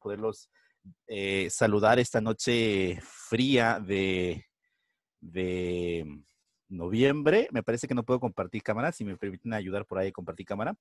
poderlos eh, saludar esta noche fría de, de noviembre. Me parece que no puedo compartir cámara, si me permiten ayudar por ahí compartir cámara.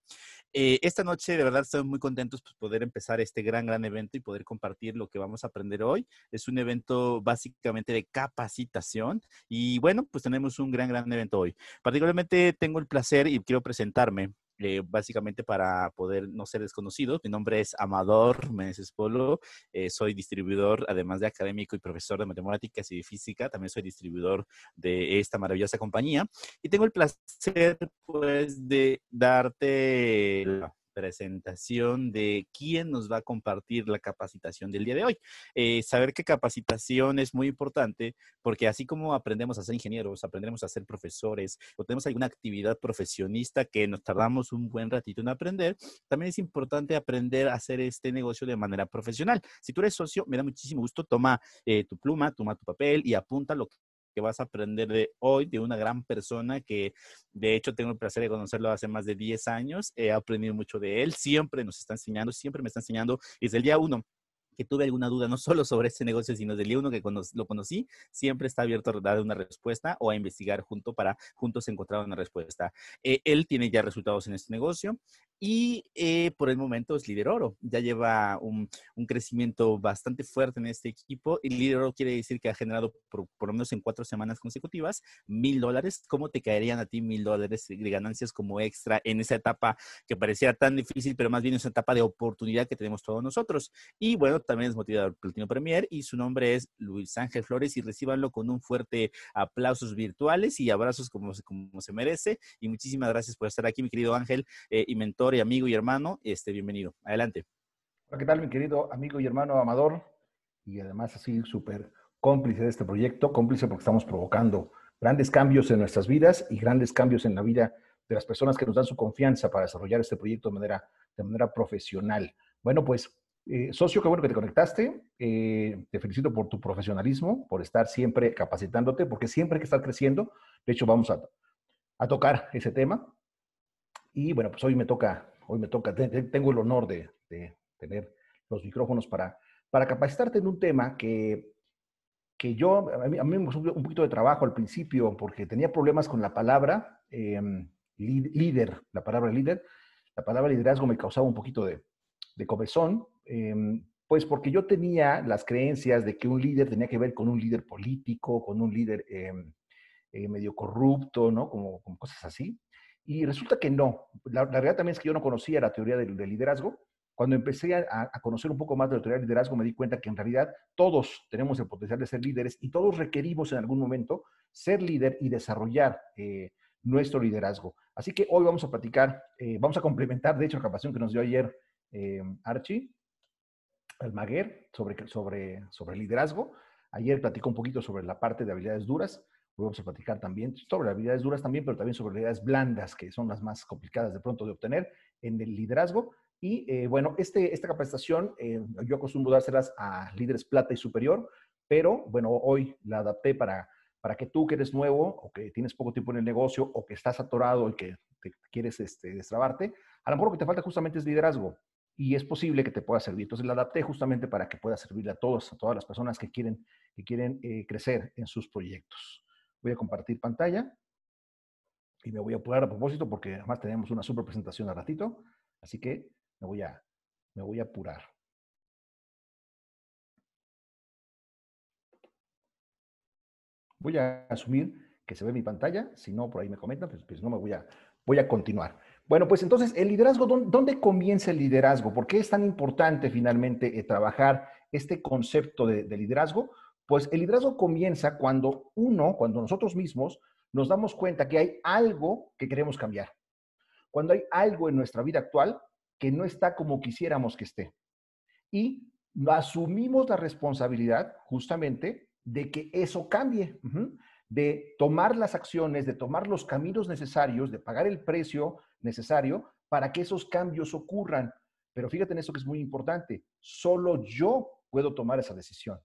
Eh, esta noche, de verdad, estoy muy contentos por poder empezar este gran, gran evento y poder compartir lo que vamos a aprender hoy. Es un evento básicamente de capacitación y bueno, pues tenemos un gran, gran evento hoy. Particularmente tengo el placer y quiero presentarme eh, básicamente para poder no ser desconocidos. Mi nombre es Amador Meneses Polo, eh, soy distribuidor, además de académico y profesor de matemáticas y de física, también soy distribuidor de esta maravillosa compañía y tengo el placer pues de darte la presentación de quién nos va a compartir la capacitación del día de hoy. Eh, saber que capacitación es muy importante porque así como aprendemos a ser ingenieros, aprendemos a ser profesores o tenemos alguna actividad profesionista que nos tardamos un buen ratito en aprender, también es importante aprender a hacer este negocio de manera profesional. Si tú eres socio, me da muchísimo gusto, toma eh, tu pluma, toma tu papel y apunta lo que vas a aprender de hoy de una gran persona que de hecho tengo el placer de conocerlo hace más de 10 años. He aprendido mucho de él, siempre nos está enseñando, siempre me está enseñando desde el día uno que tuve alguna duda, no solo sobre este negocio, sino del uno que lo conocí, siempre está abierto a dar una respuesta o a investigar junto para juntos encontrar una respuesta. Eh, él tiene ya resultados en este negocio y eh, por el momento es líder oro. Ya lleva un, un, crecimiento bastante fuerte en este equipo y líder oro quiere decir que ha generado por, por lo menos en cuatro semanas consecutivas mil dólares. ¿Cómo te caerían a ti mil dólares de ganancias como extra en esa etapa que parecía tan difícil, pero más bien es una etapa de oportunidad que tenemos todos nosotros? Y bueno, también es motivador Platino Premier y su nombre es Luis Ángel Flores y recibanlo con un fuerte aplausos virtuales y abrazos como, como se merece. Y muchísimas gracias por estar aquí, mi querido Ángel eh, y mentor y amigo y hermano, este, bienvenido. Adelante. ¿qué tal, mi querido amigo y hermano Amador? Y además así súper cómplice de este proyecto, cómplice porque estamos provocando grandes cambios en nuestras vidas y grandes cambios en la vida de las personas que nos dan su confianza para desarrollar este proyecto de manera, de manera profesional. Bueno, pues, eh, socio, qué bueno que te conectaste. Eh, te felicito por tu profesionalismo, por estar siempre capacitándote, porque siempre hay que estar creciendo. De hecho, vamos a, a tocar ese tema. Y bueno, pues hoy me toca, hoy me toca, tengo el honor de, tener los micrófonos para, para capacitarte en un tema que, que yo, a mí, a mí me costó un poquito de trabajo al principio porque tenía problemas con la palabra em, líder, la palabra líder. La palabra liderazgo me causaba un poquito de, de comezón, em, pues porque yo tenía las creencias de que un líder tenía que ver con un líder político, con un líder em, eh, medio corrupto, ¿no? Como, cosas así. Y resulta que no. La, realidad también es que yo no conocía la teoría del, liderazgo. Cuando empecé a, conocer un poco más de la teoría del liderazgo, me di cuenta que en realidad todos tenemos el potencial de ser líderes y todos requerimos en algún momento ser líder y desarrollar eh, nuestro liderazgo. Así que hoy vamos a platicar, eh, vamos a complementar, de hecho, la capacitación que nos dio ayer eh, Archie Almaguer sobre, sobre, sobre liderazgo. Ayer platicó un poquito sobre la parte de habilidades duras vamos a platicar también sobre habilidades duras también, pero también sobre habilidades blandas, que son las más complicadas de pronto de obtener en el liderazgo. Y eh, bueno, este, esta capacitación eh, yo acostumbro dárselas a líderes plata y superior, pero bueno, hoy la adapté para, para que tú que eres nuevo o que tienes poco tiempo en el negocio o que estás atorado y que te quieres este, destrabarte, a lo mejor lo que te falta justamente es liderazgo y es posible que te pueda servir. Entonces la adapté justamente para que pueda servirle a todos, a todas las personas que quieren, que quieren eh, crecer en sus proyectos. Voy a compartir pantalla y me voy a apurar a propósito porque además tenemos una super presentación a ratito, así que me voy a, me voy a apurar. Voy a asumir que se ve mi pantalla, si no, por ahí me comentan, pues, pues, no me voy a, voy a continuar. Bueno, pues entonces, el liderazgo, ¿dónde, comienza el liderazgo? ¿Por qué es tan importante finalmente eh, trabajar este concepto de liderazgo? Pues el liderazgo comienza cuando uno, cuando nosotros mismos nos damos cuenta que hay algo que queremos cambiar. Cuando hay algo en nuestra vida actual que no está como quisiéramos que esté. Y asumimos la responsabilidad justamente de que eso cambie, de tomar las acciones, de tomar los caminos necesarios, de pagar el precio necesario para que esos cambios ocurran. Pero fíjate en eso que es muy importante, solo yo puedo tomar esa decisión.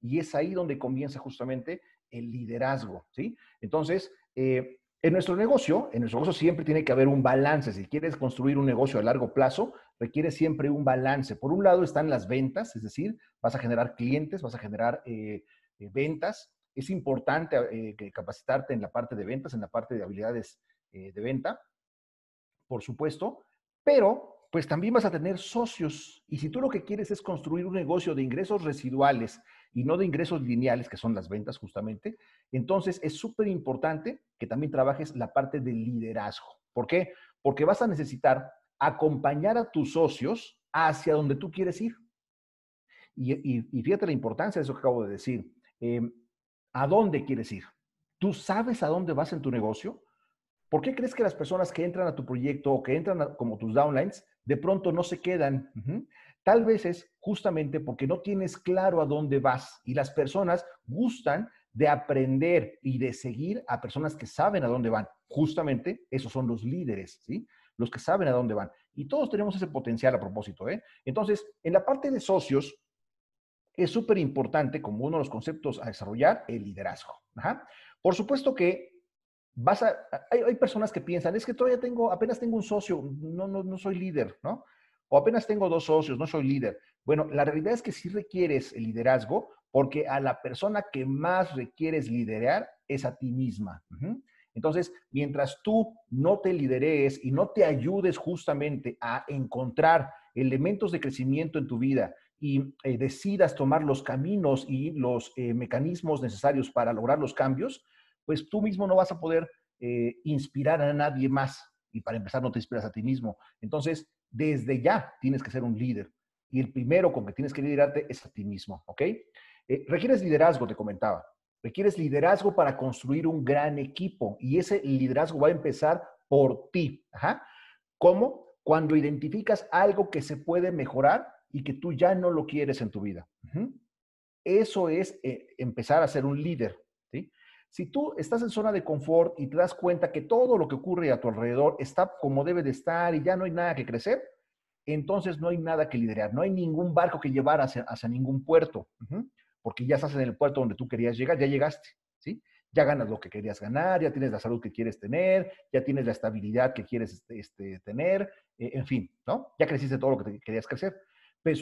Y es ahí donde comienza justamente el liderazgo, ¿sí? Entonces, eh, en nuestro negocio, en nuestro negocio siempre tiene que haber un balance. Si quieres construir un negocio a largo plazo, requiere siempre un balance. Por un lado están las ventas, es decir, vas a generar clientes, vas a generar eh, eh, ventas. Es importante eh, capacitarte en la parte de ventas, en la parte de habilidades de venta, por supuesto, pero pues también vas a tener socios. Y si tú lo que quieres es construir un negocio de ingresos residuales y no de ingresos lineales, que son las ventas justamente, entonces es súper importante que también trabajes la parte del liderazgo. ¿Por qué? Porque vas a necesitar acompañar a tus socios hacia donde tú quieres ir. Y, fíjate la importancia de eso que acabo de decir. Em, ¿A dónde quieres ir? ¿Tú sabes a dónde vas en tu negocio? ¿Por qué crees que las personas que entran a tu proyecto o que entran como tus downlines de pronto no se quedan? Tal vez es justamente porque no tienes claro a dónde vas y las personas gustan de aprender y de seguir a personas que saben a dónde van. Justamente esos son los líderes, ¿sí? Los que saben a dónde van. Y todos tenemos ese potencial a propósito, ¿eh? Entonces, en la parte de socios, es súper importante, como uno de los conceptos a desarrollar, el liderazgo. Por supuesto que hay, personas que piensan, es que todavía tengo, apenas tengo un socio, no, no, no soy líder, ¿no? O apenas tengo dos socios, no soy líder. Bueno, la realidad es que sí requieres el liderazgo porque a la persona que más requieres liderar es a ti misma. Entonces, mientras tú no te lideres y no te ayudes justamente a encontrar elementos de crecimiento en tu vida y eh, decidas tomar los caminos y los eh, mecanismos necesarios para lograr los cambios, pues tú mismo no vas a poder eh, inspirar a nadie más. Y para empezar, no te inspiras a ti mismo. Entonces, desde ya tienes que ser un líder. Y el primero con que tienes que liderarte es a ti mismo, ¿ok? Eh, requieres liderazgo, te comentaba. Requieres liderazgo para construir un gran equipo. Y ese liderazgo va a empezar por ti. ¿Cómo? Cuando identificas algo que se puede mejorar y que tú ya no lo quieres en tu vida. Eso es eh, empezar a ser un líder. Si tú estás en zona de confort y te das cuenta que todo lo que ocurre a tu alrededor está como debe de estar y ya no hay nada que crecer, entonces no hay nada que liderar, no hay ningún barco que llevar hacia, ningún puerto, porque ya estás en el puerto donde tú querías llegar, ya llegaste, ¿sí? Ya ganas lo que querías ganar, ya tienes la salud que quieres tener, ya tienes la estabilidad que quieres este, este tener, eh, en fin, ¿no? Ya creciste todo lo que querías crecer. Pero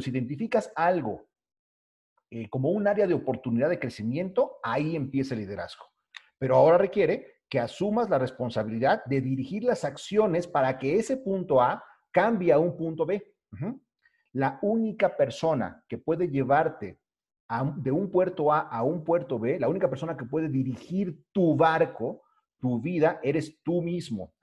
si identificas algo eh, como un área de oportunidad de crecimiento, ahí empieza el liderazgo. Pero ahora requiere que asumas la responsabilidad de dirigir las acciones para que ese punto A cambie a un punto B. La única persona que puede llevarte de un puerto A a un puerto B, la única persona que puede dirigir tu barco, tu vida, eres tú mismo.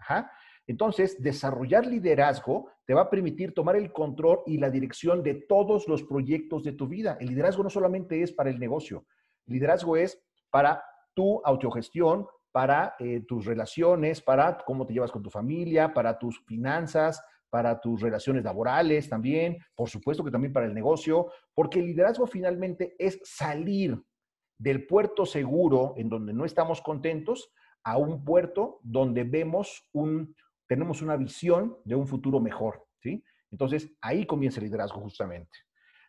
Entonces, desarrollar liderazgo te va a permitir tomar el control y la dirección de todos los proyectos de tu vida. El liderazgo no solamente es para el negocio, el liderazgo es para tu autogestión, para eh, tus relaciones, para cómo te llevas con tu familia, para tus finanzas, para tus relaciones laborales también, por supuesto que también para el negocio, porque el liderazgo finalmente es salir del puerto seguro en donde no estamos contentos a un puerto donde vemos un, tenemos una visión de un futuro mejor, ¿sí? Entonces, ahí comienza el liderazgo justamente.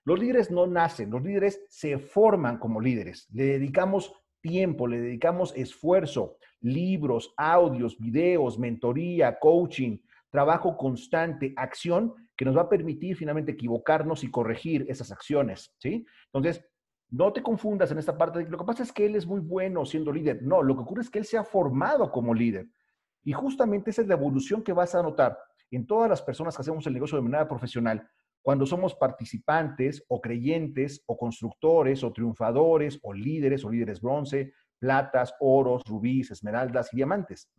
Los líderes no nacen, los líderes se forman como líderes. Le dedicamos tiempo, le dedicamos esfuerzo, libros, audios, videos, mentoría, coaching, trabajo constante, acción que nos va a permitir finalmente equivocarnos y corregir esas acciones, ¿sí? Entonces, no te confundas en esta parte de lo que pasa es que él es muy bueno siendo líder. No, lo que ocurre es que él se ha formado como líder. Y justamente esa es la evolución que vas a notar en todas las personas que hacemos el negocio de manera profesional, cuando somos participantes o creyentes o constructores o triunfadores o líderes o líderes bronce, platas, oros, rubíes, esmeraldas y diamantes.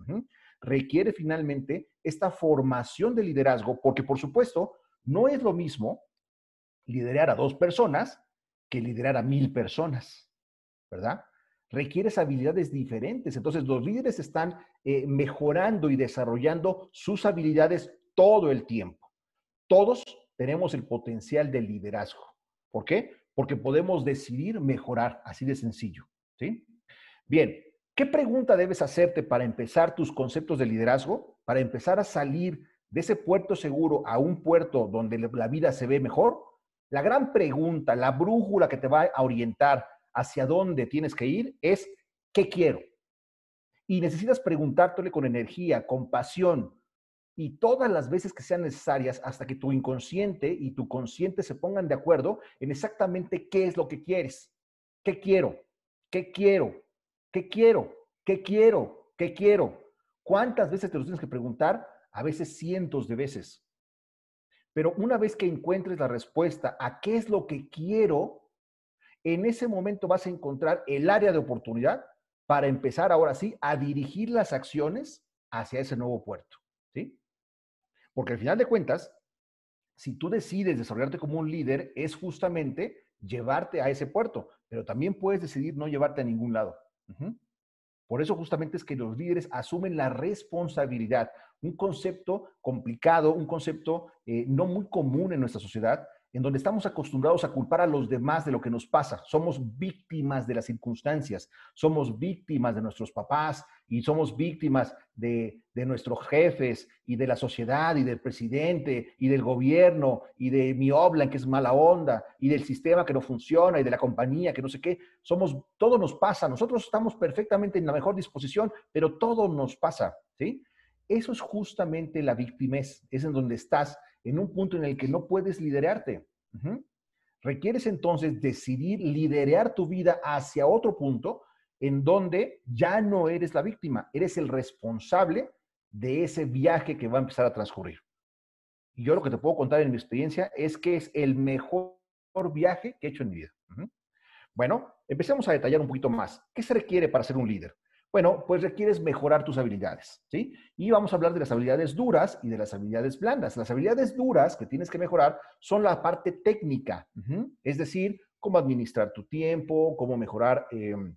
Requiere finalmente esta formación de liderazgo porque, por supuesto, no es lo mismo liderar a dos personas que liderar a mil personas, ¿verdad? Requieres habilidades diferentes. Entonces, los líderes están eh, mejorando y desarrollando sus habilidades todo el tiempo. Todos tenemos el potencial de liderazgo. ¿Por qué? Porque podemos decidir mejorar, así de sencillo. ¿sí? Bien, ¿qué pregunta debes hacerte para empezar tus conceptos de liderazgo? Para empezar a salir de ese puerto seguro a un puerto donde la vida se ve mejor. La gran pregunta, la brújula que te va a orientar hacia dónde tienes que ir es ¿qué quiero? Y necesitas preguntártelo con energía, con pasión y todas las veces que sean necesarias hasta que tu inconsciente y tu consciente se pongan de acuerdo en exactamente qué es lo que quieres. ¿Qué quiero? ¿Qué quiero? ¿Qué quiero? ¿Qué quiero? ¿Qué quiero? ¿Cuántas veces te lo tienes que preguntar? A veces cientos de veces. Pero una vez que encuentres la respuesta a qué es lo que quiero, en ese momento vas a encontrar el área de oportunidad para empezar ahora sí a dirigir las acciones hacia ese nuevo puerto. ¿Sí? Porque al final de cuentas, si tú decides desarrollarte como un líder, es justamente llevarte a ese puerto, pero también puedes decidir no llevarte a ningún lado. Por eso justamente es que los líderes asumen la responsabilidad, un concepto complicado, un concepto eh, no muy común en nuestra sociedad, en donde estamos acostumbrados a culpar a los demás de lo que nos pasa. Somos víctimas de las circunstancias, somos víctimas de nuestros papás y somos víctimas de, nuestros jefes y de la sociedad y del presidente y del gobierno y de mi obla que es mala onda y del sistema que no funciona y de la compañía que no sé qué. Somos, todo nos pasa. Nosotros estamos perfectamente en la mejor disposición, pero todo nos pasa, ¿sí? Eso es justamente la victimez, es en donde estás en un punto en el que no puedes liderarte. Requieres entonces decidir liderar tu vida hacia otro punto en donde ya no eres la víctima, eres el responsable de ese viaje que va a empezar a transcurrir. Y yo lo que te puedo contar en mi experiencia es que es el mejor viaje que he hecho en mi vida. Bueno, empecemos a detallar un poquito más. ¿Qué se requiere para ser un líder? Bueno, pues requieres mejorar tus habilidades, ¿sí? Y vamos a hablar de las habilidades duras y de las habilidades blandas. Las habilidades duras que tienes que mejorar son la parte técnica, es decir, cómo administrar tu tiempo, cómo mejorar em,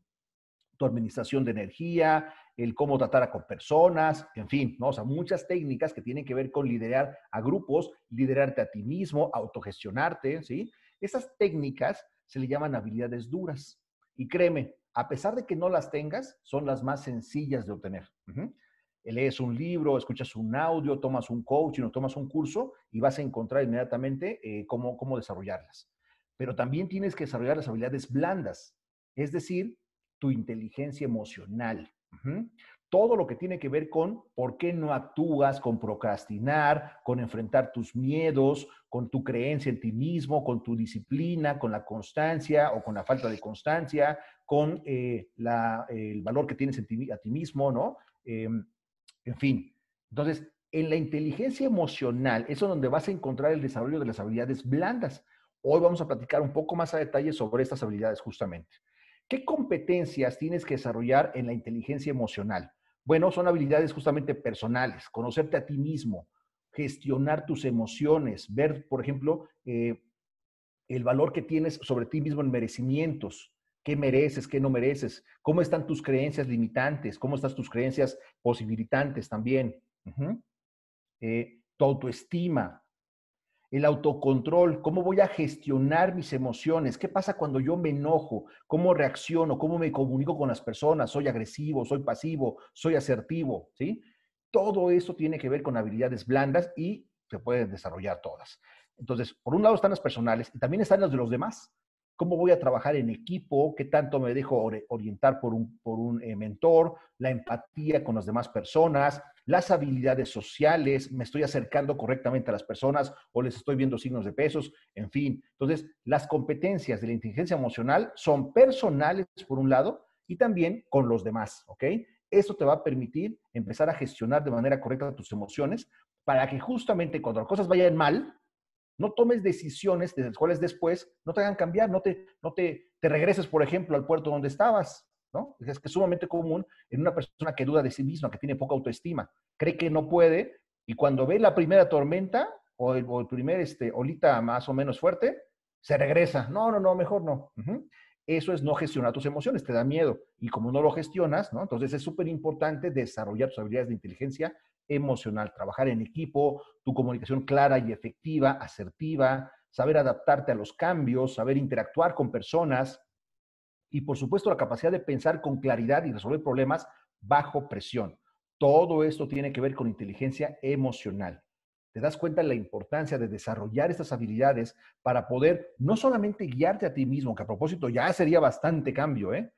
tu administración de energía, el cómo tratar con personas, en fin, ¿no? O sea, muchas técnicas que tienen que ver con liderar a grupos, liderarte a ti mismo, autogestionarte, ¿sí? Esas técnicas se le llaman habilidades duras. Y créeme, a pesar de que no las tengas, son las más sencillas de obtener. Lees un libro, escuchas un audio, tomas un coaching o tomas un curso y vas a encontrar inmediatamente eh, cómo, cómo desarrollarlas. Pero también tienes que desarrollar las habilidades blandas, es decir, tu inteligencia emocional todo lo que tiene que ver con por qué no actúas, con procrastinar, con enfrentar tus miedos, con tu creencia en ti mismo, con tu disciplina, con la constancia o con la falta de constancia, con eh, el valor que tienes en ti, a ti mismo, ¿no? Em, en fin, entonces, en la inteligencia emocional, eso es donde vas a encontrar el desarrollo de las habilidades blandas. Hoy vamos a platicar un poco más a detalle sobre estas habilidades justamente. ¿Qué competencias tienes que desarrollar en la inteligencia emocional? Bueno, son habilidades justamente personales, conocerte a ti mismo, gestionar tus emociones, ver, por ejemplo, eh, el valor que tienes sobre ti mismo en merecimientos, qué mereces, qué no mereces, cómo están tus creencias limitantes, cómo están tus creencias posibilitantes también, eh, tu autoestima, el autocontrol, cómo voy a gestionar mis emociones, qué pasa cuando yo me enojo, cómo reacciono, cómo me comunico con las personas, soy agresivo, soy pasivo, soy asertivo, ¿sí? Todo eso tiene que ver con habilidades blandas y se pueden desarrollar todas. Entonces, por un lado están las personales y también están las de los demás cómo voy a trabajar en equipo, qué tanto me dejo orientar por un, eh, mentor, la empatía con las demás personas, las habilidades sociales, me estoy acercando correctamente a las personas o les estoy viendo signos de pesos, en fin. Entonces, las competencias de la inteligencia emocional son personales, por un lado, y también con los demás, ¿ok? Eso te va a permitir empezar a gestionar de manera correcta tus emociones para que justamente cuando las cosas vayan mal, no tomes decisiones de las cuales después no te hagan cambiar, no te, no te, te regreses, por ejemplo, al puerto donde estabas, ¿no? Es que es sumamente común en una persona que duda de sí misma, que tiene poca autoestima, cree que no puede y cuando ve la primera tormenta o el, primer este, olita más o menos fuerte, se regresa. No, no, no, mejor no. Eso es no gestionar tus emociones, te da miedo. Y como no lo gestionas, ¿no? Entonces es súper importante desarrollar tus habilidades de inteligencia emocional, trabajar en equipo, tu comunicación clara y efectiva, asertiva, saber adaptarte a los cambios, saber interactuar con personas y por supuesto la capacidad de pensar con claridad y resolver problemas bajo presión. Todo esto tiene que ver con inteligencia emocional. Te das cuenta de la importancia de desarrollar estas habilidades para poder no solamente guiarte a ti mismo, que a propósito ya sería bastante cambio, ¿eh?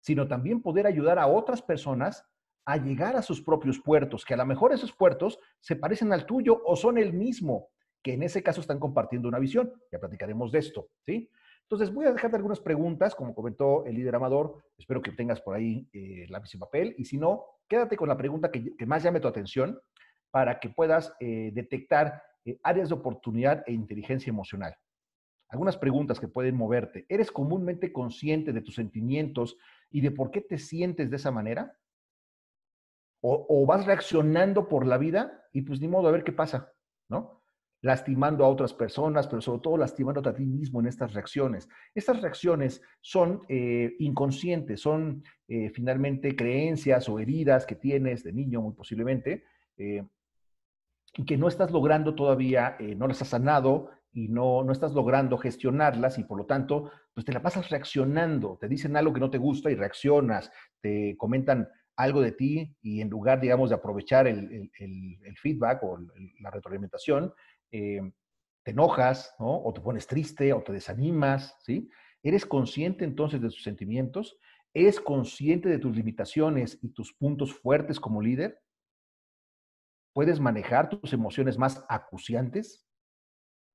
sino también poder ayudar a otras personas a llegar a sus propios puertos, que a lo mejor esos puertos se parecen al tuyo o son el mismo, que en ese caso están compartiendo una visión. Ya platicaremos de esto, ¿sí? Entonces, voy a dejarte algunas preguntas, como comentó el líder Amador. Espero que tengas por ahí eh, lápiz y papel. Y si no, quédate con la pregunta que, más llame tu atención para que puedas eh, detectar eh, áreas de oportunidad e inteligencia emocional. Algunas preguntas que pueden moverte. ¿Eres comúnmente consciente de tus sentimientos y de por qué te sientes de esa manera? O, vas reaccionando por la vida y pues ni modo a ver qué pasa, ¿no? lastimando a otras personas, pero sobre todo lastimando a ti mismo en estas reacciones. Estas reacciones son eh, inconscientes, son eh, finalmente creencias o heridas que tienes de niño muy posiblemente eh, y que no estás logrando todavía, no las has sanado y no, no estás logrando gestionarlas y por lo tanto, pues te la pasas reaccionando, te dicen algo que no te gusta y reaccionas, te comentan algo de ti y en lugar, digamos, de aprovechar el, el feedback o la retroalimentación, eh, te enojas, ¿no? O te pones triste o te desanimas, ¿sí? ¿Eres consciente entonces de tus sentimientos? ¿Eres consciente de tus limitaciones y tus puntos fuertes como líder? ¿Puedes manejar tus emociones más acuciantes?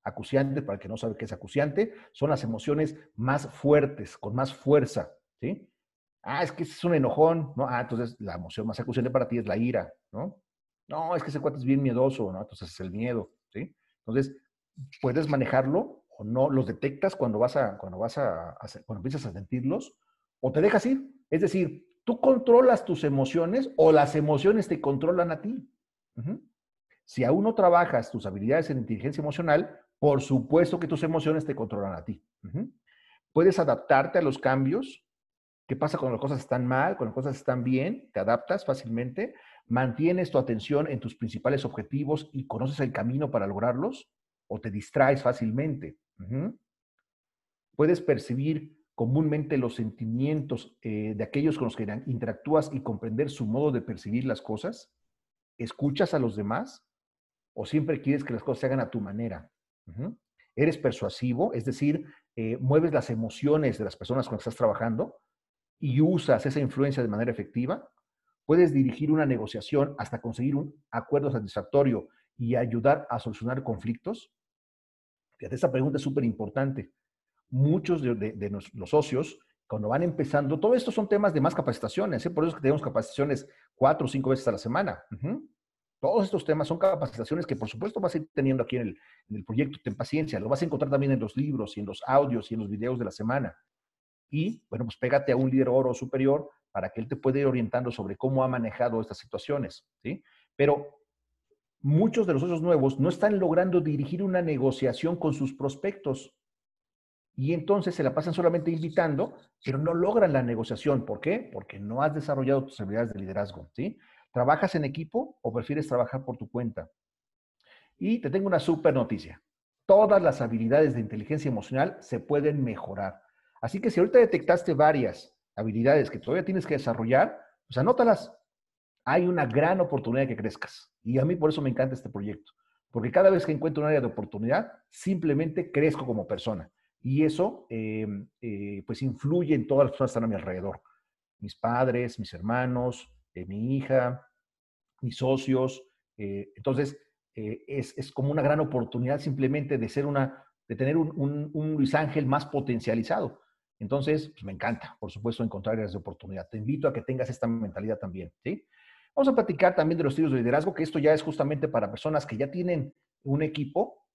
Acuciante, para el que no sabe qué es acuciante, son las emociones más fuertes, con más fuerza, ¿sí? Ah, es que es un enojón, ¿no? Ah, entonces la emoción más acuciante para ti es la ira, ¿no? No, es que ese cuate es bien miedoso, ¿no? Entonces es el miedo, ¿sí? Entonces, puedes manejarlo o no, los detectas cuando vas a, cuando vas a, cuando empiezas a sentirlos, o te dejas ir. Es decir, tú controlas tus emociones o las emociones te controlan a ti. Si aún no trabajas tus habilidades en inteligencia emocional, por supuesto que tus emociones te controlan a ti. Puedes adaptarte a los cambios. ¿Qué pasa cuando las cosas están mal, cuando las cosas están bien? Te adaptas fácilmente mantienes tu atención en tus principales objetivos y conoces el camino para lograrlos o te distraes fácilmente. Puedes percibir comúnmente los sentimientos eh, de aquellos con los que interactúas y comprender su modo de percibir las cosas. ¿Escuchas a los demás o siempre quieres que las cosas se hagan a tu manera? ¿Eres persuasivo? Es decir, eh, mueves las emociones de las personas con las que estás trabajando y usas esa influencia de manera efectiva Puedes dirigir una negociación hasta conseguir un acuerdo satisfactorio y ayudar a solucionar conflictos. Fíjate, esta pregunta es súper importante. Muchos de, los socios, cuando van empezando, todo esto son temas de más capacitaciones, ¿eh? por eso es que tenemos capacitaciones cuatro o cinco veces a la semana. Todos estos temas son capacitaciones que por supuesto vas a ir teniendo aquí en el, en el proyecto Ten Paciencia, lo vas a encontrar también en los libros y en los audios y en los videos de la semana. Y bueno, pues pégate a un líder oro superior para que él te pueda ir orientando sobre cómo ha manejado estas situaciones, ¿sí? Pero muchos de los socios nuevos no están logrando dirigir una negociación con sus prospectos y entonces se la pasan solamente invitando, pero no logran la negociación. ¿Por qué? Porque no has desarrollado tus habilidades de liderazgo, ¿sí? ¿Trabajas en equipo o prefieres trabajar por tu cuenta? Y te tengo una súper noticia. Todas las habilidades de inteligencia emocional se pueden mejorar. Así que si ahorita detectaste varias habilidades que todavía tienes que desarrollar, pues anótalas. Hay una gran oportunidad de que crezcas. Y a mí por eso me encanta este proyecto. Porque cada vez que encuentro un área de oportunidad, simplemente crezco como persona. Y eso, em, eh, pues, influye en todas las personas que están a mi alrededor. Mis padres, mis hermanos, eh, mi hija, mis socios. Eh, entonces, es, como una gran oportunidad simplemente de ser una, de tener un Luis Ángel más potencializado. Entonces, pues me encanta, por supuesto, encontrar áreas de oportunidad. Te invito a que tengas esta mentalidad también, ¿sí? Vamos a platicar también de los estilos de liderazgo, que esto ya es justamente para personas que ya tienen un equipo,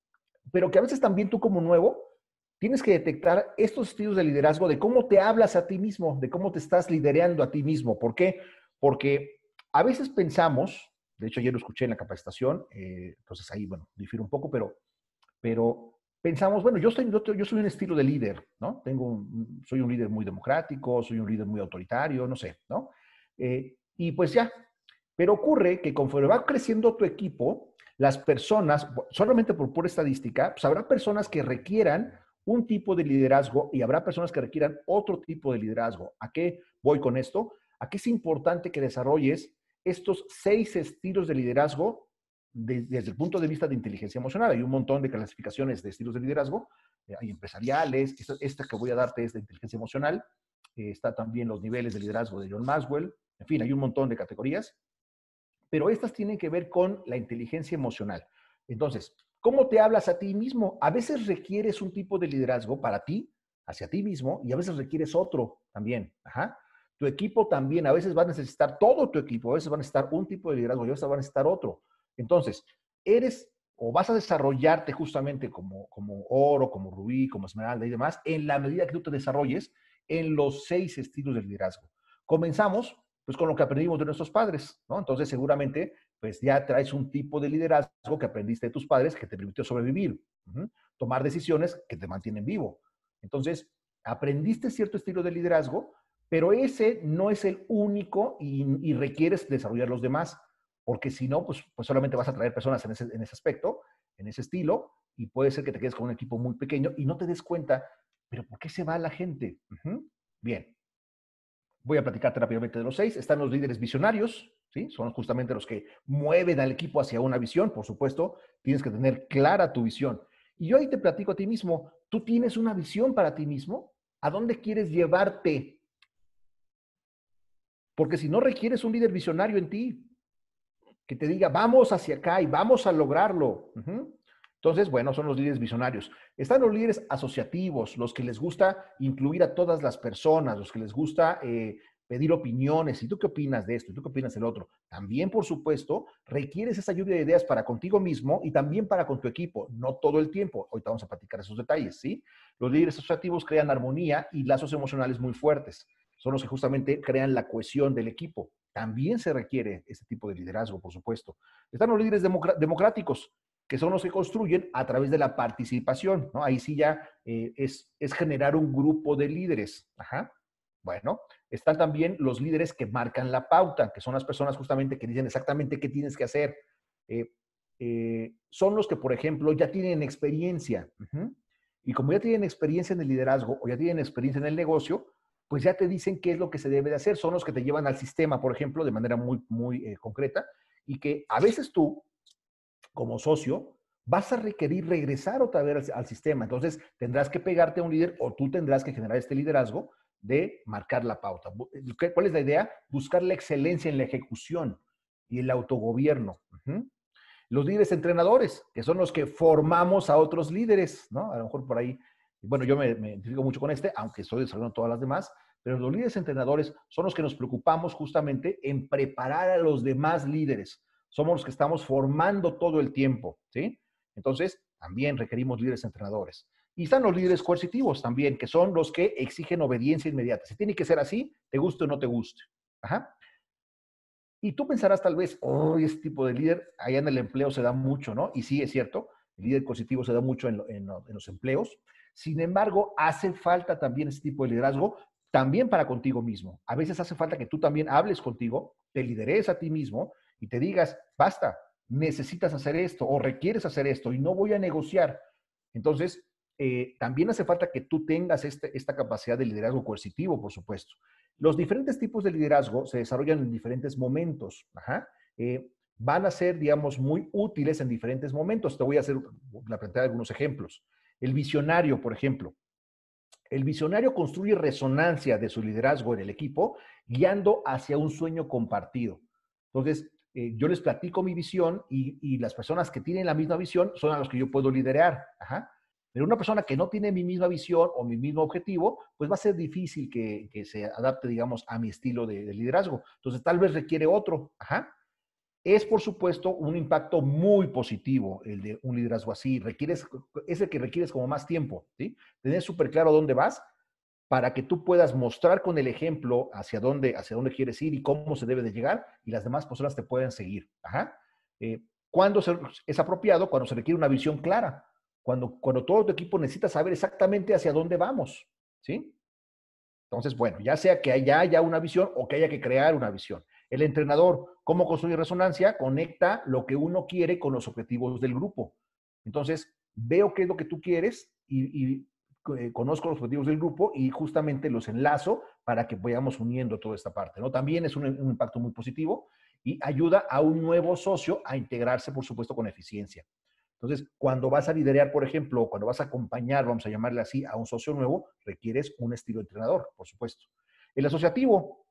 pero que a veces también tú como nuevo tienes que detectar estos estilos de liderazgo de cómo te hablas a ti mismo, de cómo te estás liderando a ti mismo. ¿Por qué? Porque a veces pensamos, de hecho ayer lo escuché en la capacitación, eh, entonces ahí, bueno, difiere un poco, pero, pero pensamos, bueno, yo, soy, yo, soy un estilo de líder, ¿no? Tengo soy un líder muy democrático, soy un líder muy autoritario, no sé, ¿no? Eh, y pues ya, pero ocurre que conforme va creciendo tu equipo, las personas, solamente por pura estadística, pues habrá personas que requieran un tipo de liderazgo y habrá personas que requieran otro tipo de liderazgo. ¿A qué voy con esto? A qué es importante que desarrolles estos seis estilos de liderazgo desde el punto de vista de inteligencia emocional. Hay un montón de clasificaciones de estilos de liderazgo, eh, hay empresariales, esta, que voy a darte es de inteligencia emocional, eh, está también los niveles de liderazgo de John Maswell, En fin, hay un montón de categorías, pero estas tienen que ver con la inteligencia emocional. Entonces, ¿cómo te hablas a ti mismo? A veces requieres un tipo de liderazgo para ti, hacia ti mismo, y a veces requieres otro también. Ajá. Tu equipo también, a veces va a necesitar todo tu equipo, a veces va a necesitar un tipo de liderazgo y a veces va a necesitar otro. Entonces, eres o vas a desarrollarte justamente como, como oro, como rubí, como esmeralda y demás, en la medida que tú te desarrolles en los seis estilos de liderazgo. Comenzamos pues con lo que aprendimos de nuestros padres, ¿no? Entonces seguramente pues ya traes un tipo de liderazgo que aprendiste de tus padres que te permitió sobrevivir, tomar decisiones que te mantienen vivo. Entonces, aprendiste cierto estilo de liderazgo, pero ese no es el único y, requieres desarrollar los demás porque si no, pues, pues solamente vas a traer personas en ese, en ese aspecto, en ese estilo, y puede ser que te quedes con un equipo muy pequeño y no te des cuenta, pero ¿por qué se va la gente? Bien, voy a platicar rápidamente de los seis. Están los líderes visionarios, ¿sí? Son justamente los que mueven al equipo hacia una visión, por supuesto, tienes que tener clara tu visión. Y yo ahí te platico a ti mismo, ¿tú tienes una visión para ti mismo? ¿A dónde quieres llevarte? Porque si no requieres un líder visionario en ti, que te diga, vamos hacia acá y vamos a lograrlo. Entonces, bueno, son los líderes visionarios. Están los líderes asociativos, los que les gusta incluir a todas las personas, los que les gusta eh, pedir opiniones. ¿Y tú qué opinas de esto? ¿Y tú qué opinas del otro? También, por supuesto, requieres esa lluvia de ideas para contigo mismo y también para con tu equipo, no todo el tiempo. Ahorita vamos a platicar esos detalles, ¿sí? Los líderes asociativos crean armonía y lazos emocionales muy fuertes. Son los que justamente crean la cohesión del equipo. También se requiere ese tipo de liderazgo, por supuesto. Están los líderes democráticos, que son los que construyen a través de la participación. Ahí sí ya eh, es, es, generar un grupo de líderes. Ajá. Bueno, están también los líderes que marcan la pauta, que son las personas justamente que dicen exactamente qué tienes que hacer. Eh, eh, son los que, por ejemplo, ya tienen experiencia. Y como ya tienen experiencia en el liderazgo o ya tienen experiencia en el negocio, pues ya te dicen qué es lo que se debe de hacer. Son los que te llevan al sistema, por ejemplo, de manera muy, muy eh, concreta, y que a veces tú, como socio, vas a requerir regresar otra vez al, sistema. Entonces, tendrás que pegarte a un líder o tú tendrás que generar este liderazgo de marcar la pauta. ¿Cuál es la idea? Buscar la excelencia en la ejecución y el autogobierno. Los líderes entrenadores, que son los que formamos a otros líderes, ¿no? A lo mejor por ahí bueno, yo me, me identifico mucho con este, aunque estoy desarrollando todas las demás, pero los líderes entrenadores son los que nos preocupamos justamente en preparar a los demás líderes. Somos los que estamos formando todo el tiempo, ¿sí? Entonces, también requerimos líderes entrenadores. Y están los líderes coercitivos también, que son los que exigen obediencia inmediata. Si tiene que ser así, te guste o no te guste. Ajá. Y tú pensarás tal vez, oh, este tipo de líder, allá en el empleo se da mucho, ¿no? Y sí, es cierto, el líder coercitivo se da mucho en, en los empleos, sin embargo, hace falta también ese tipo de liderazgo también para contigo mismo. A veces hace falta que tú también hables contigo, te lideres a ti mismo y te digas, basta, necesitas hacer esto o requieres hacer esto y no voy a negociar. Entonces, eh, también hace falta que tú tengas este, esta capacidad de liderazgo coercitivo, por supuesto. Los diferentes tipos de liderazgo se desarrollan en diferentes momentos. Eh, van a ser, digamos, muy útiles en diferentes momentos. Te voy a hacer la plantear algunos ejemplos. El visionario, por ejemplo. El visionario construye resonancia de su liderazgo en el equipo, guiando hacia un sueño compartido. Entonces, eh, yo les platico mi visión y, las personas que tienen la misma visión son a los que yo puedo liderar. Pero una persona que no tiene mi misma visión o mi mismo objetivo, pues va a ser difícil que, se adapte, digamos, a mi estilo de, de, liderazgo. Entonces, tal vez requiere otro. Ajá es, por supuesto, un impacto muy positivo el de un liderazgo así. Requieres, es el que requieres como más tiempo, ¿sí? Tener súper claro dónde vas para que tú puedas mostrar con el ejemplo hacia dónde, hacia dónde quieres ir y cómo se debe de llegar y las demás personas te pueden seguir. Eh, cuando es apropiado? Cuando se requiere una visión clara. Cuando, cuando todo tu equipo necesita saber exactamente hacia dónde vamos, ¿sí? Entonces, bueno, ya sea que haya, haya una visión o que haya que crear una visión. El entrenador, ¿cómo construye resonancia? Conecta lo que uno quiere con los objetivos del grupo. Entonces, veo qué es lo que tú quieres y, eh, conozco los objetivos del grupo y justamente los enlazo para que vayamos uniendo toda esta parte. ¿no? También es un, un impacto muy positivo y ayuda a un nuevo socio a integrarse, por supuesto, con eficiencia. Entonces, cuando vas a liderar, por ejemplo, cuando vas a acompañar, vamos a llamarle así, a un socio nuevo, requieres un estilo entrenador, por supuesto. El asociativo,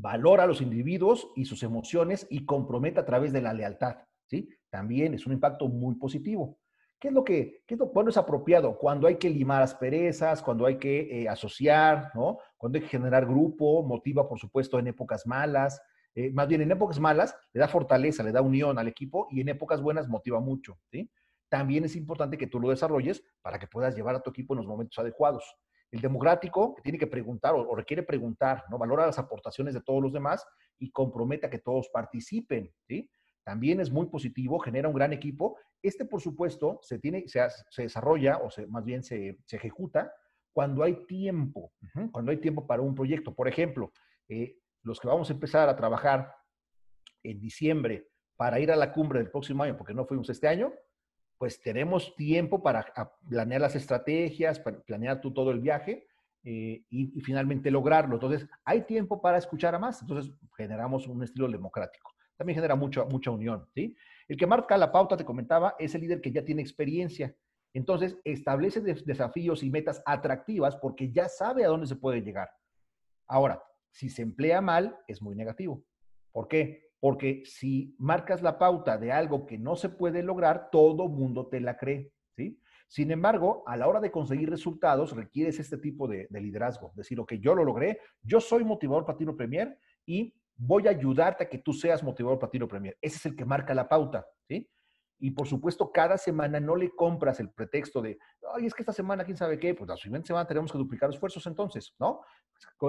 valora a los individuos y sus emociones y compromete a través de la lealtad, ¿sí? También es un impacto muy positivo. ¿Qué es lo que, qué es lo, cuándo es apropiado? Cuando hay que limar asperezas, cuando hay que eh, asociar, ¿no? Cuando hay que generar grupo, motiva, por supuesto, en épocas malas. Eh, más bien, en épocas malas le da fortaleza, le da unión al equipo y en épocas buenas motiva mucho, ¿sí? También es importante que tú lo desarrolles para que puedas llevar a tu equipo en los momentos adecuados. El democrático, tiene que preguntar o, requiere preguntar, ¿no? Valora las aportaciones de todos los demás y compromete a que todos participen, ¿sí? también es muy positivo, genera un gran equipo. Este, por supuesto, se, tiene, se, desarrolla o más bien se, se, ejecuta cuando hay tiempo, cuando hay tiempo para un proyecto. Por ejemplo, eh, los que vamos a empezar a trabajar en diciembre para ir a la cumbre del próximo año, porque no fuimos este año, pues tenemos tiempo para planear las estrategias, para planear tú todo el viaje eh, y, y, finalmente lograrlo. Entonces, hay tiempo para escuchar a más. Entonces, generamos un estilo democrático también genera mucha, mucha unión, ¿sí? El que marca la pauta, te comentaba, es el líder que ya tiene experiencia. Entonces, establece desafíos y metas atractivas porque ya sabe a dónde se puede llegar. Ahora, si se emplea mal, es muy negativo. ¿Por qué? Porque si marcas la pauta de algo que no se puede lograr, todo mundo te la cree. Sin embargo, a la hora de conseguir resultados, requieres este tipo de, de liderazgo. Decir, ok, yo lo logré, yo soy motivador Patino Premier y voy a ayudarte a que tú seas motivador para Tiro Premier. Ese es el que marca la pauta. Y por supuesto, cada semana no le compras el pretexto de, ay, es que esta semana, quién sabe qué, pues la siguiente semana tenemos que duplicar esfuerzos entonces, ¿no?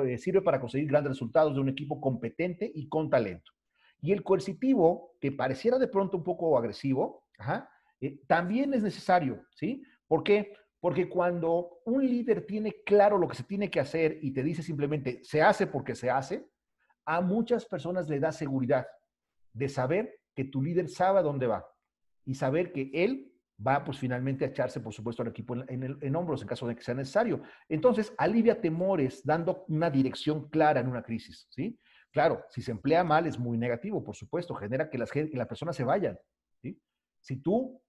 Eh, sirve para conseguir grandes resultados de un equipo competente y con talento. Y el coercitivo, que pareciera de pronto un poco agresivo, eh, también es necesario, ¿sí? ¿Por qué? Porque cuando un líder tiene claro lo que se tiene que hacer y te dice simplemente, se hace porque se hace, a muchas personas le da seguridad de saber que tu líder sabe a dónde va y saber que él va pues finalmente a echarse, por supuesto, al equipo en, en, hombros en caso de que sea necesario. Entonces, alivia temores dando una dirección clara en una crisis, ¿sí? Claro, si se emplea mal es muy negativo, por supuesto, genera que las, que personas se vayan. Si tú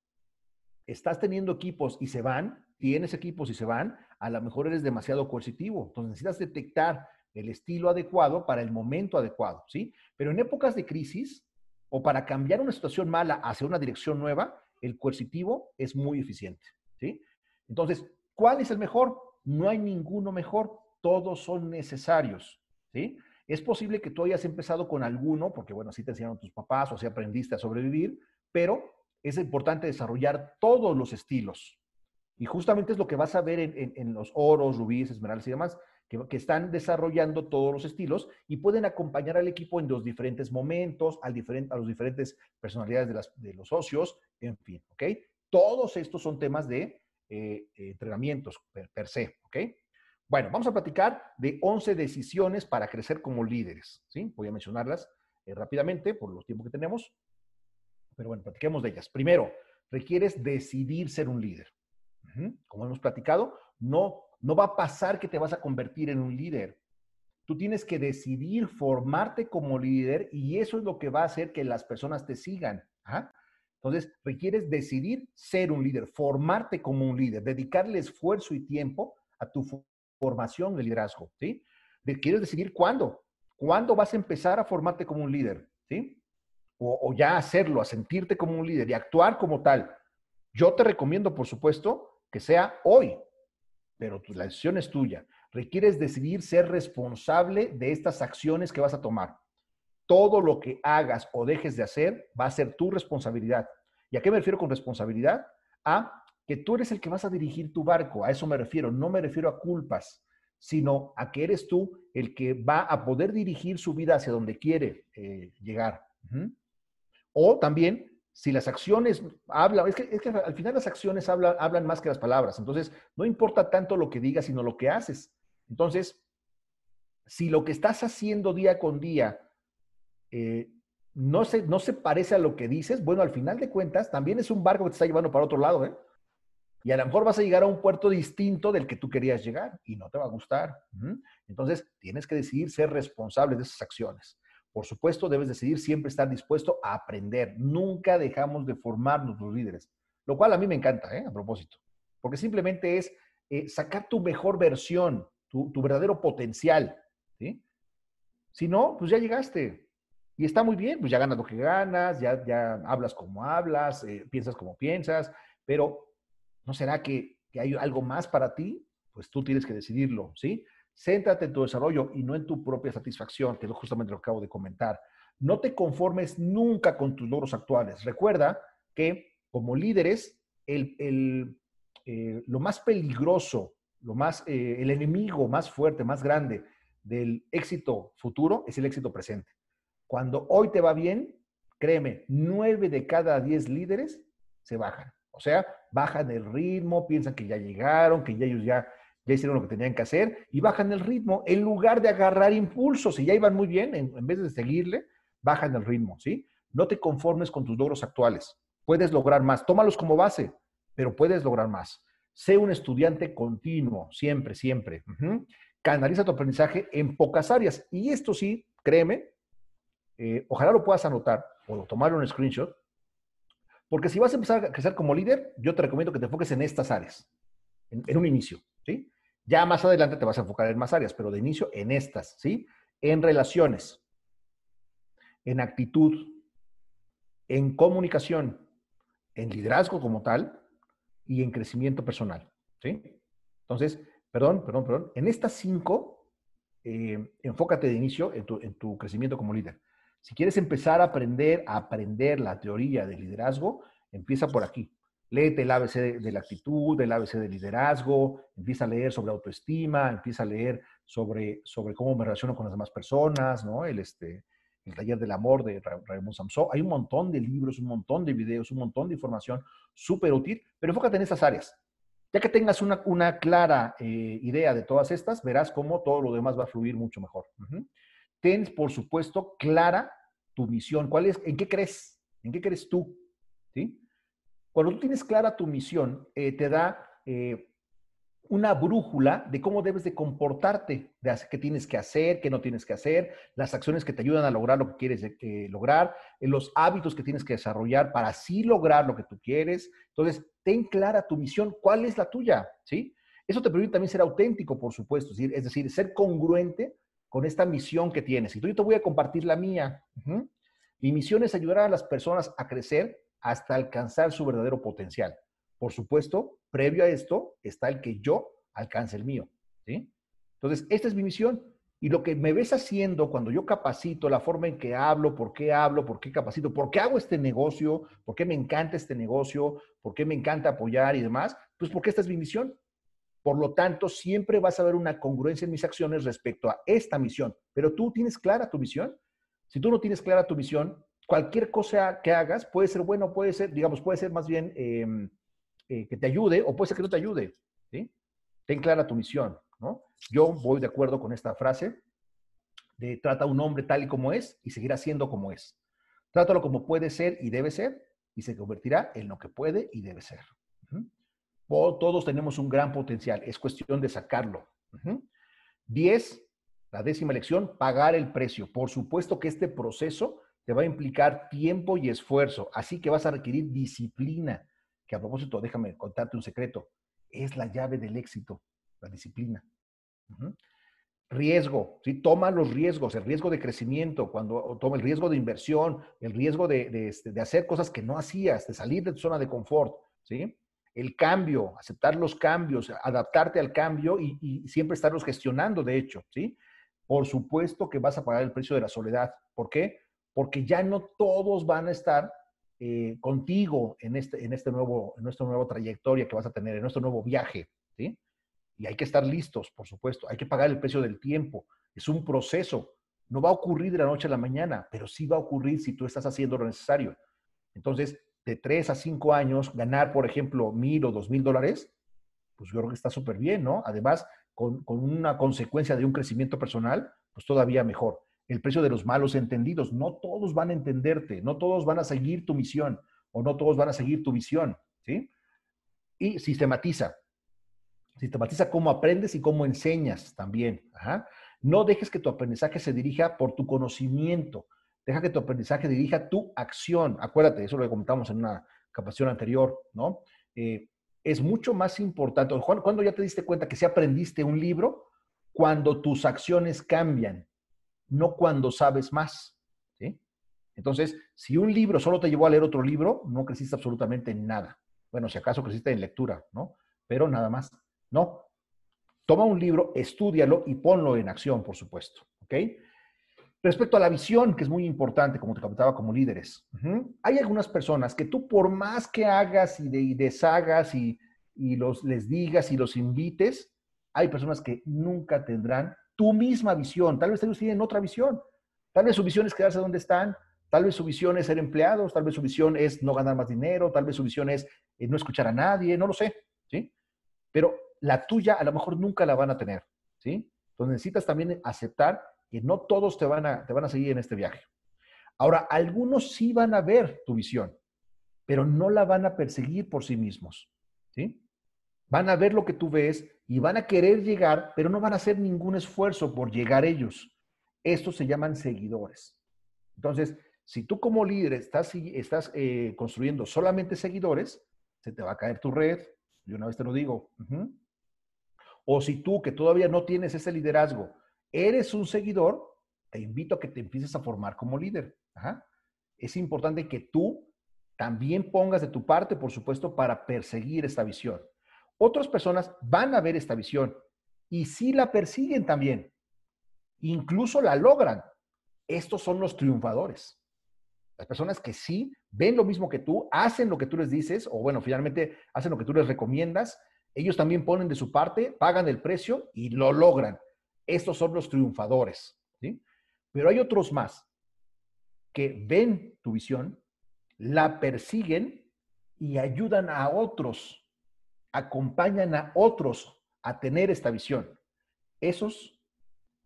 estás teniendo equipos y se van, tienes equipos y se van, a lo mejor eres demasiado coercitivo. Entonces necesitas detectar el estilo adecuado para el momento adecuado, ¿sí? Pero en épocas de crisis o para cambiar una situación mala hacia una dirección nueva, el coercitivo es muy eficiente, ¿sí? Entonces, ¿cuál es el mejor? No hay ninguno mejor, todos son necesarios, ¿sí? Es posible que tú hayas empezado con alguno, porque bueno, así te enseñaron tus papás o así aprendiste a sobrevivir, pero es importante desarrollar todos los estilos. Y justamente es lo que vas a ver en, los oros, rubíes, esmeraldas y demás que, están desarrollando todos los estilos y pueden acompañar al equipo en los diferentes momentos, al a los diferentes personalidades de, las, los socios, en fin, ¿ok? Todos estos son temas de eh, entrenamientos per, se, ¿ok? Bueno, vamos a platicar de 11 decisiones para crecer como líderes, ¿sí? Voy a mencionarlas eh, rápidamente por los tiempos que tenemos, pero bueno, platiquemos de ellas. Primero, requieres decidir ser un líder. Como hemos platicado, no no va a pasar que te vas a convertir en un líder. Tú tienes que decidir formarte como líder y eso es lo que va a hacer que las personas te sigan. ¿ah? Entonces, requieres decidir ser un líder, formarte como un líder, dedicarle esfuerzo y tiempo a tu formación de liderazgo. ¿sí? Quieres decidir cuándo. ¿Cuándo vas a empezar a formarte como un líder? ¿sí? O, ya hacerlo, a sentirte como un líder y actuar como tal. Yo te recomiendo, por supuesto, que sea hoy, pero la decisión es tuya. Requieres decidir ser responsable de estas acciones que vas a tomar. Todo lo que hagas o dejes de hacer va a ser tu responsabilidad. ¿Y a qué me refiero con responsabilidad? A que tú eres el que vas a dirigir tu barco. A eso me refiero. No me refiero a culpas, sino a que eres tú el que va a poder dirigir su vida hacia donde quiere eh, llegar. O también si las acciones hablan, es que, es que, al final las acciones hablan, hablan más que las palabras. Entonces, no importa tanto lo que digas, sino lo que haces. Entonces, si lo que estás haciendo día con día eh, no, se, no se parece a lo que dices, bueno, al final de cuentas, también es un barco que te está llevando para otro lado, ¿eh? Y a lo mejor vas a llegar a un puerto distinto del que tú querías llegar y no te va a gustar. Entonces, tienes que decidir ser responsable de esas acciones. Por supuesto, debes decidir siempre estar dispuesto a aprender. Nunca dejamos de formarnos los líderes, lo cual a mí me encanta, ¿eh? a propósito, porque simplemente es eh, sacar tu mejor versión, tu, tu verdadero potencial. ¿sí? Si no, pues ya llegaste. Y está muy bien, pues ya ganas lo que ganas, ya, ya hablas como hablas, eh, piensas como piensas, pero ¿no será que, que hay algo más para ti? Pues tú tienes que decidirlo, ¿sí? Céntrate en tu desarrollo y no en tu propia satisfacción, que es justamente lo que acabo de comentar. No te conformes nunca con tus logros actuales. Recuerda que como líderes, el, el, eh, lo más peligroso, lo más, eh, el enemigo más fuerte, más grande del éxito futuro es el éxito presente. Cuando hoy te va bien, créeme, nueve de cada diez líderes se bajan. O sea, bajan el ritmo, piensan que ya llegaron, que ya ellos ya, ya hicieron lo que tenían que hacer y bajan el ritmo en lugar de agarrar impulso. Si ya iban muy bien, en, en vez de seguirle, bajan el ritmo, ¿sí? No te conformes con tus logros actuales. Puedes lograr más. Tómalos como base, pero puedes lograr más. Sé un estudiante continuo, siempre, siempre. Canaliza tu aprendizaje en pocas áreas. Y esto sí, créeme, eh, ojalá lo puedas anotar o tomar un screenshot, porque si vas a empezar a crecer como líder, yo te recomiendo que te enfoques en estas áreas, en, un inicio, ¿sí? Ya más adelante te vas a enfocar en más áreas, pero de inicio en estas, ¿sí? En relaciones, en actitud, en comunicación, en liderazgo como tal y en crecimiento personal, ¿sí? Entonces, perdón, perdón, perdón, en estas cinco, eh, enfócate de inicio en tu, en tu crecimiento como líder. Si quieres empezar a aprender a aprender la teoría del liderazgo, empieza por aquí. Léete el ABC de, la actitud, el ABC del liderazgo, empieza a leer sobre autoestima, empieza a leer sobre, sobre cómo me relaciono con las demás personas, ¿no? El, este, el taller del amor de Raymond Samson. Hay un montón de libros, un montón de videos, un montón de información súper útil, pero enfócate en estas áreas. Ya que tengas una, una clara eh, idea de todas estas, verás cómo todo lo demás va a fluir mucho mejor. Ten, por supuesto, clara tu misión. ¿Cuál es? ¿En qué crees? ¿En qué crees tú? ¿Sí? Cuando tú tienes clara tu misión, eh, te da eh, una brújula de cómo debes de comportarte, de qué tienes que hacer, qué no tienes que hacer, las acciones que te ayudan a lograr lo que quieres eh, lograr, los hábitos que tienes que desarrollar para así lograr lo que tú quieres. Entonces, ten clara tu misión, cuál es la tuya, ¿sí? Eso te permite también ser auténtico, por supuesto, es decir, ser congruente con esta misión que tienes. Y yo te voy a compartir la mía. Mi misión es ayudar a las personas a crecer hasta alcanzar su verdadero potencial. Por supuesto, previo a esto está el que yo alcance el mío. ¿sí? Entonces, esta es mi misión. Y lo que me ves haciendo cuando yo capacito, la forma en que hablo, por qué hablo, por qué capacito, por qué hago este negocio, por qué me encanta este negocio, por qué me encanta apoyar y demás, pues porque esta es mi misión. Por lo tanto, siempre vas a ver una congruencia en mis acciones respecto a esta misión. Pero tú tienes clara tu misión. Si tú no tienes clara tu misión, cualquier cosa que hagas puede ser bueno, puede ser, digamos, puede ser más bien eh, eh, que te ayude o puede ser que no te ayude. Ten clara tu misión. Yo voy de acuerdo con esta frase de trata a un hombre tal y como es y seguirá siendo como es. Trátalo como puede ser y debe ser y se convertirá en lo que puede y debe ser. Todos tenemos un gran potencial, es cuestión de sacarlo. Uh -huh. Diez, la décima lección, pagar el precio. Por supuesto que este proceso te va a implicar tiempo y esfuerzo, así que vas a requerir disciplina, que a propósito, déjame contarte un secreto, es la llave del éxito, la disciplina. Riesgo, ¿sí? toma los riesgos, el riesgo de crecimiento, cuando toma el riesgo de inversión, el riesgo de, este, de hacer cosas que no hacías, de salir de tu zona de confort, ¿sí? El cambio, aceptar los cambios, adaptarte al cambio y, siempre estarlos gestionando, de hecho, ¿sí? Por supuesto que vas a pagar el precio de la soledad. ¿Por qué? Porque ya no todos van a estar eh, contigo en, este, en, este nuevo, nuestra nueva trayectoria que vas a tener, en nuestro nuevo viaje, ¿sí? Y hay que estar listos, por supuesto. Hay que pagar el precio del tiempo. Es un proceso. No va a ocurrir de la noche a la mañana, pero sí va a ocurrir si tú estás haciendo lo necesario. Entonces, de tres a cinco años, ganar, por ejemplo, mil o dos mil dólares, pues yo creo que está súper bien, ¿no? Además, con, con, una consecuencia de un crecimiento personal, pues todavía mejor. El precio de los malos entendidos. No todos van a entenderte, no todos van a seguir tu misión o no todos van a seguir tu visión, ¿sí? Y sistematiza. Sistematiza cómo aprendes y cómo enseñas también. No dejes que tu aprendizaje se dirija por tu conocimiento. Deja que tu aprendizaje dirija tu acción. Acuérdate, eso lo comentamos en una capacitación anterior, ¿no? Eh, es mucho más importante. ¿Cuándo ya te diste cuenta que si aprendiste un libro? Cuando tus acciones cambian. no cuando sabes más. Entonces, si un libro solo te llevó a leer otro libro, no creciste absolutamente en nada. Bueno, si acaso creciste en lectura, ¿no? Pero nada más. No. Toma un libro, estúdialo y ponlo en acción, por supuesto. ¿Ok? Respecto a la visión, que es muy importante, como te comentaba, como líderes, hay algunas personas que tú por más que hagas y, deshagas y, los, les digas y los invites, hay personas que nunca tendrán tu misma visión. Tal vez ellos tienen otra visión. Tal vez su visión es quedarse donde están, tal vez su visión es ser empleados, tal vez su visión es no ganar más dinero, tal vez su visión es eh, no escuchar a nadie, no lo sé, ¿sí? Pero la tuya a lo mejor nunca la van a tener, ¿sí? Entonces necesitas también aceptar que no todos te van a, te van a seguir en este viaje. Ahora, algunos sí van a ver tu visión, pero no la van a perseguir por sí mismos. ¿sí? Van a ver lo que tú ves y van a querer llegar, pero no van a hacer ningún esfuerzo por llegar ellos. Estos se llaman seguidores. Entonces, si tú como líder estás, estás eh, construyendo solamente seguidores, se te va a caer tu red. Yo una vez te lo digo. O si tú que todavía no tienes ese liderazgo, eres un seguidor, te invito a que te empieces a formar como líder. Es importante que tú también pongas de tu parte, por supuesto, para perseguir esta visión. Otras personas van a ver esta visión y sí la persiguen también. Incluso la logran. Estos son los triunfadores. Las personas que sí ven lo mismo que tú, hacen lo que tú les dices, o bueno, finalmente hacen lo que tú les recomiendas, ellos también ponen de su parte, pagan el precio y lo logran. Estos son los triunfadores, ¿sí? Pero hay otros más que ven tu visión, la persiguen y ayudan a otros, acompañan a otros a tener esta visión. Esos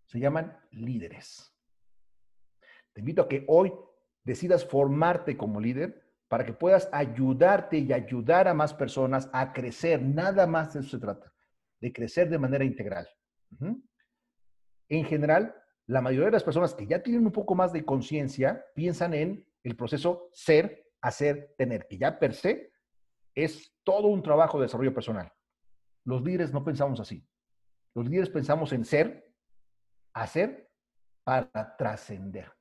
se llaman líderes. Te invito a que hoy decidas formarte como líder para que puedas ayudarte y ayudar a más personas a crecer. Nada más de eso se trata, de crecer de manera integral en general, la mayoría de las personas que ya tienen un poco más de conciencia piensan en el proceso ser, hacer, tener, que ya per se es todo un trabajo de desarrollo personal. Los líderes no pensamos así. Los líderes pensamos en ser, hacer, para trascender.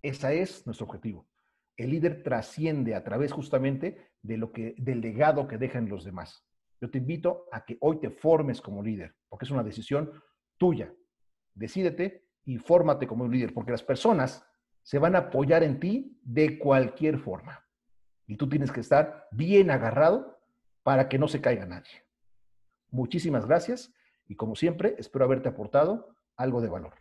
Ese es nuestro objetivo. El líder trasciende a través justamente de lo que, del legado que dejan los demás. Yo te invito a que hoy te formes como líder, porque es una decisión tuya, Decídete y fórmate como un líder, porque las personas se van a apoyar en ti de cualquier forma. Y tú tienes que estar bien agarrado para que no se caiga nadie. Muchísimas gracias y como siempre, espero haberte aportado algo de valor.